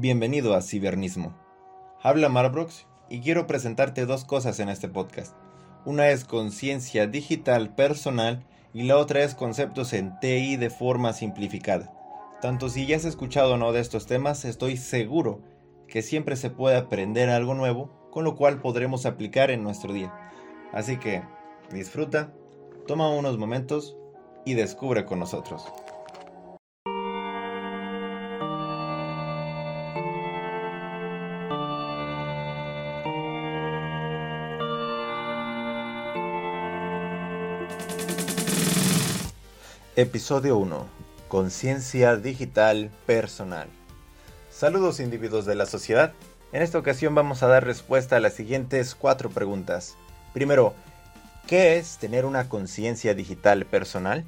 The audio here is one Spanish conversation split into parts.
Bienvenido a Cibernismo. Habla Marbrox y quiero presentarte dos cosas en este podcast. Una es conciencia digital personal y la otra es conceptos en TI de forma simplificada. Tanto si ya has escuchado o no de estos temas, estoy seguro que siempre se puede aprender algo nuevo, con lo cual podremos aplicar en nuestro día. Así que disfruta, toma unos momentos y descubre con nosotros. Episodio 1. Conciencia digital personal. Saludos individuos de la sociedad. En esta ocasión vamos a dar respuesta a las siguientes cuatro preguntas. Primero, ¿qué es tener una conciencia digital personal?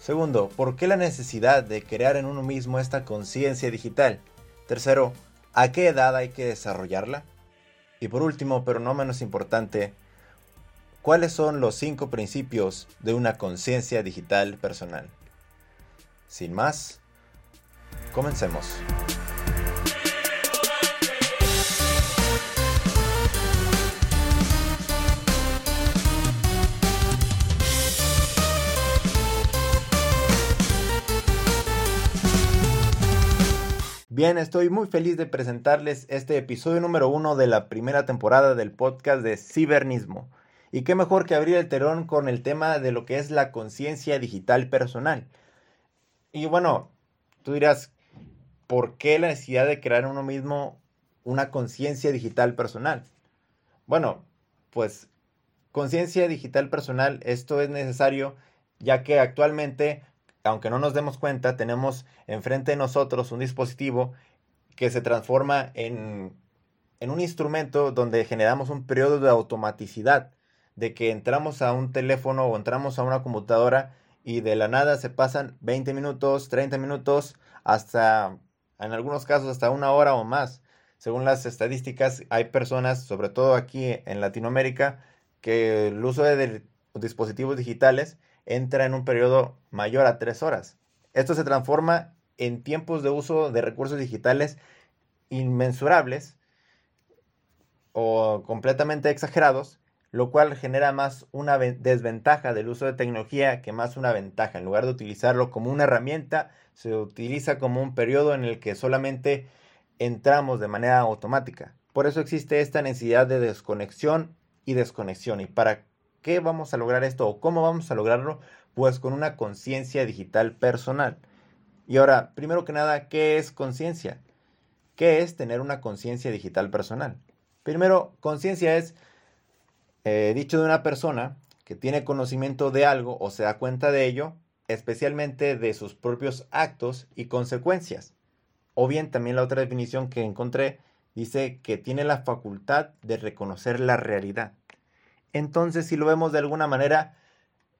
Segundo, ¿por qué la necesidad de crear en uno mismo esta conciencia digital? Tercero, ¿a qué edad hay que desarrollarla? Y por último, pero no menos importante, ¿Cuáles son los cinco principios de una conciencia digital personal? Sin más, comencemos. Bien, estoy muy feliz de presentarles este episodio número uno de la primera temporada del podcast de Cibernismo. Y qué mejor que abrir el terón con el tema de lo que es la conciencia digital personal. Y bueno, tú dirás, ¿por qué la necesidad de crear uno mismo una conciencia digital personal? Bueno, pues conciencia digital personal, esto es necesario ya que actualmente, aunque no nos demos cuenta, tenemos enfrente de nosotros un dispositivo que se transforma en, en un instrumento donde generamos un periodo de automaticidad de que entramos a un teléfono o entramos a una computadora y de la nada se pasan 20 minutos, 30 minutos, hasta, en algunos casos, hasta una hora o más. Según las estadísticas, hay personas, sobre todo aquí en Latinoamérica, que el uso de dispositivos digitales entra en un periodo mayor a 3 horas. Esto se transforma en tiempos de uso de recursos digitales inmensurables o completamente exagerados lo cual genera más una desventaja del uso de tecnología que más una ventaja. En lugar de utilizarlo como una herramienta, se utiliza como un periodo en el que solamente entramos de manera automática. Por eso existe esta necesidad de desconexión y desconexión. ¿Y para qué vamos a lograr esto o cómo vamos a lograrlo? Pues con una conciencia digital personal. Y ahora, primero que nada, ¿qué es conciencia? ¿Qué es tener una conciencia digital personal? Primero, conciencia es eh, dicho de una persona que tiene conocimiento de algo o se da cuenta de ello, especialmente de sus propios actos y consecuencias. O bien también la otra definición que encontré dice que tiene la facultad de reconocer la realidad. Entonces, si lo vemos de alguna manera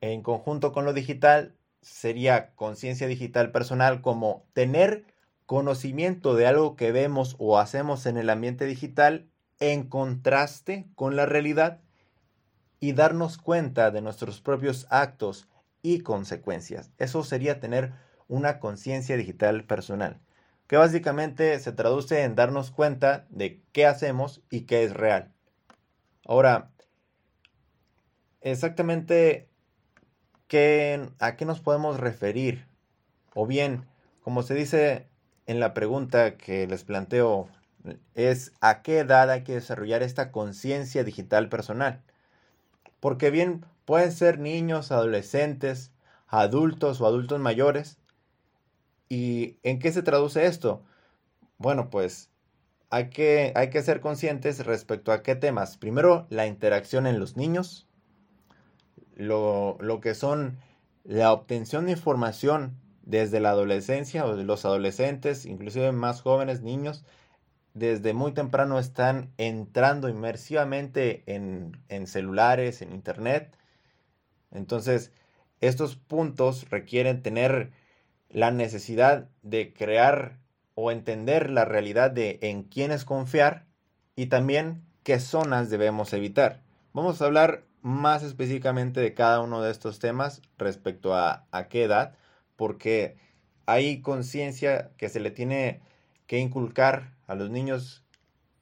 en conjunto con lo digital, sería conciencia digital personal como tener conocimiento de algo que vemos o hacemos en el ambiente digital en contraste con la realidad y darnos cuenta de nuestros propios actos y consecuencias. Eso sería tener una conciencia digital personal, que básicamente se traduce en darnos cuenta de qué hacemos y qué es real. Ahora, exactamente qué, a qué nos podemos referir, o bien, como se dice en la pregunta que les planteo, es a qué edad hay que desarrollar esta conciencia digital personal porque bien pueden ser niños, adolescentes, adultos o adultos mayores. ¿Y en qué se traduce esto? Bueno, pues hay que, hay que ser conscientes respecto a qué temas. Primero, la interacción en los niños, lo, lo que son la obtención de información desde la adolescencia o los adolescentes, inclusive más jóvenes, niños, desde muy temprano están entrando inmersivamente en, celulares, en internet. Entonces, estos puntos requieren tener la necesidad de crear o entender la realidad de en quiénes confiar y también qué zonas debemos evitar. Vamos a hablar más específicamente de cada uno de estos temas respecto a, a qué edad, porque hay conciencia que se le tiene que inculcar a los niños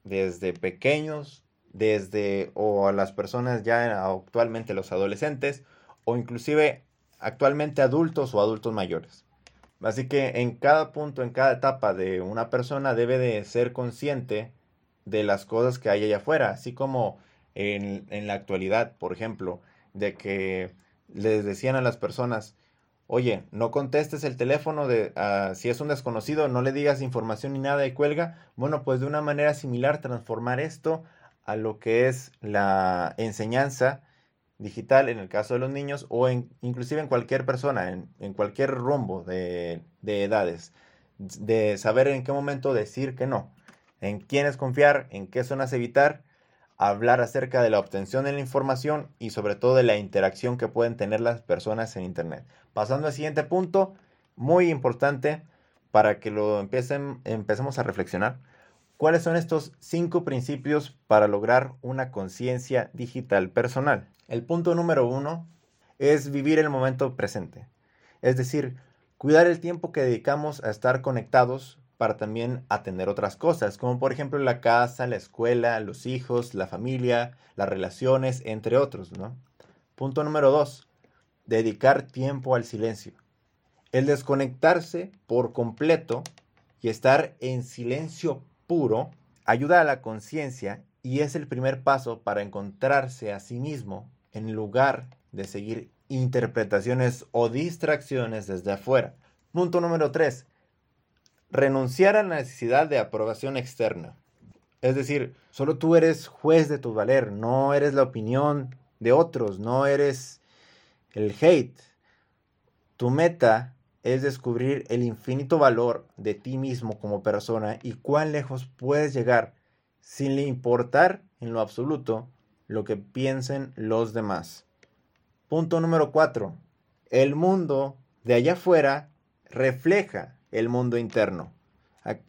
desde pequeños, desde o a las personas ya actualmente los adolescentes o inclusive actualmente adultos o adultos mayores. Así que en cada punto, en cada etapa de una persona debe de ser consciente de las cosas que hay allá afuera, así como en, en la actualidad, por ejemplo, de que les decían a las personas, oye, no contestes el teléfono de ah, si es un desconocido, no le digas información ni nada y cuelga. Bueno, pues de una manera similar transformar esto a lo que es la enseñanza digital en el caso de los niños o en, inclusive en cualquier persona, en, cualquier rumbo de, de, edades, de saber en qué momento decir que no, en quiénes confiar, en qué zonas evitar, hablar acerca de la obtención de la información y sobre todo de la interacción que pueden tener las personas en Internet. Pasando al siguiente punto, muy importante para que lo empiecen, empecemos a reflexionar. ¿Cuáles son estos cinco principios para lograr una conciencia digital personal? El punto número uno es vivir el momento presente. Es decir, cuidar el tiempo que dedicamos a estar conectados para también atender otras cosas, como por ejemplo la casa, la escuela, los hijos, la familia, las relaciones, entre otros, ¿no? Punto número dos, dedicar tiempo al silencio. El desconectarse por completo y estar en silencio puro ayuda a la conciencia y es el primer paso para encontrarse a sí mismo en lugar de seguir interpretaciones o distracciones desde afuera. Punto número 3. Renunciar a la necesidad de aprobación externa. Es decir, solo tú eres juez de tu valer, no eres la opinión de otros, no eres el hate. Tu meta es descubrir el infinito valor de ti mismo como persona y cuán lejos puedes llegar sin le importar en lo absoluto lo que piensen los demás. Punto número 4. El mundo de allá afuera refleja el mundo interno.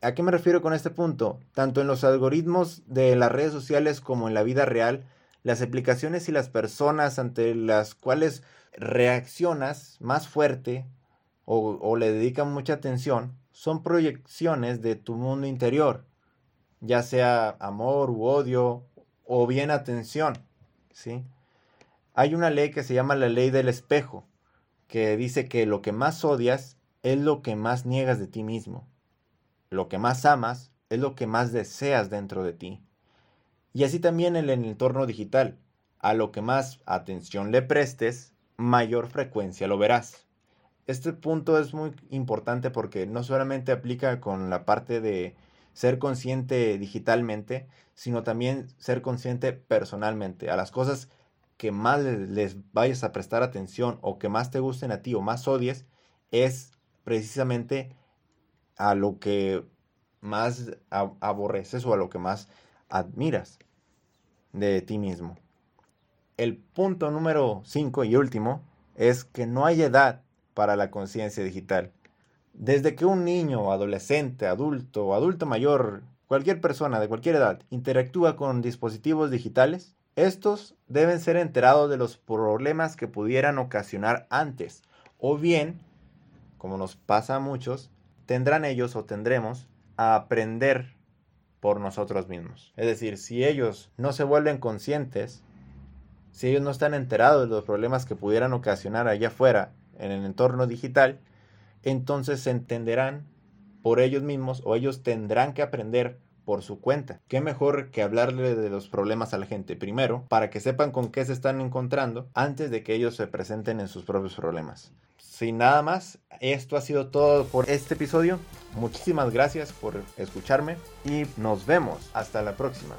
¿A, qué me refiero con este punto? Tanto en los algoritmos de las redes sociales como en la vida real, las aplicaciones y las personas ante las cuales reaccionas más fuerte o, le dedican mucha atención son proyecciones de tu mundo interior, ya sea amor u odio o bien atención, ¿sí? Hay una ley que se llama la ley del espejo, que dice que lo que más odias es lo que más niegas de ti mismo. Lo que más amas es lo que más deseas dentro de ti. Y así también en el entorno digital. A lo que más atención le prestes, mayor frecuencia lo verás. Este punto es muy importante porque no solamente aplica con la parte de ser consciente digitalmente, sino también ser consciente personalmente a las cosas que más les vayas a prestar atención o que más te gusten a ti o más odies, es precisamente a lo que más aborreces o a lo que más admiras de ti mismo. El punto número 5 y último es que no hay edad para la conciencia digital. Desde que un niño, adolescente, adulto o adulto mayor, cualquier persona de cualquier edad, interactúa con dispositivos digitales, estos deben ser enterados de los problemas que pudieran ocasionar antes, o bien, como nos pasa a muchos, tendrán ellos o tendremos a aprender por nosotros mismos. Es decir, si ellos no se vuelven conscientes, si ellos no están enterados de los problemas que pudieran ocasionar allá afuera en el entorno digital, entonces se entenderán por ellos mismos o ellos tendrán que aprender por su cuenta. ¿Qué mejor que hablarle de los problemas a la gente primero para que sepan con qué se están encontrando antes de que ellos se presenten en sus propios problemas? Sin nada más, esto ha sido todo por este episodio. Muchísimas gracias por escucharme y nos vemos hasta la próxima.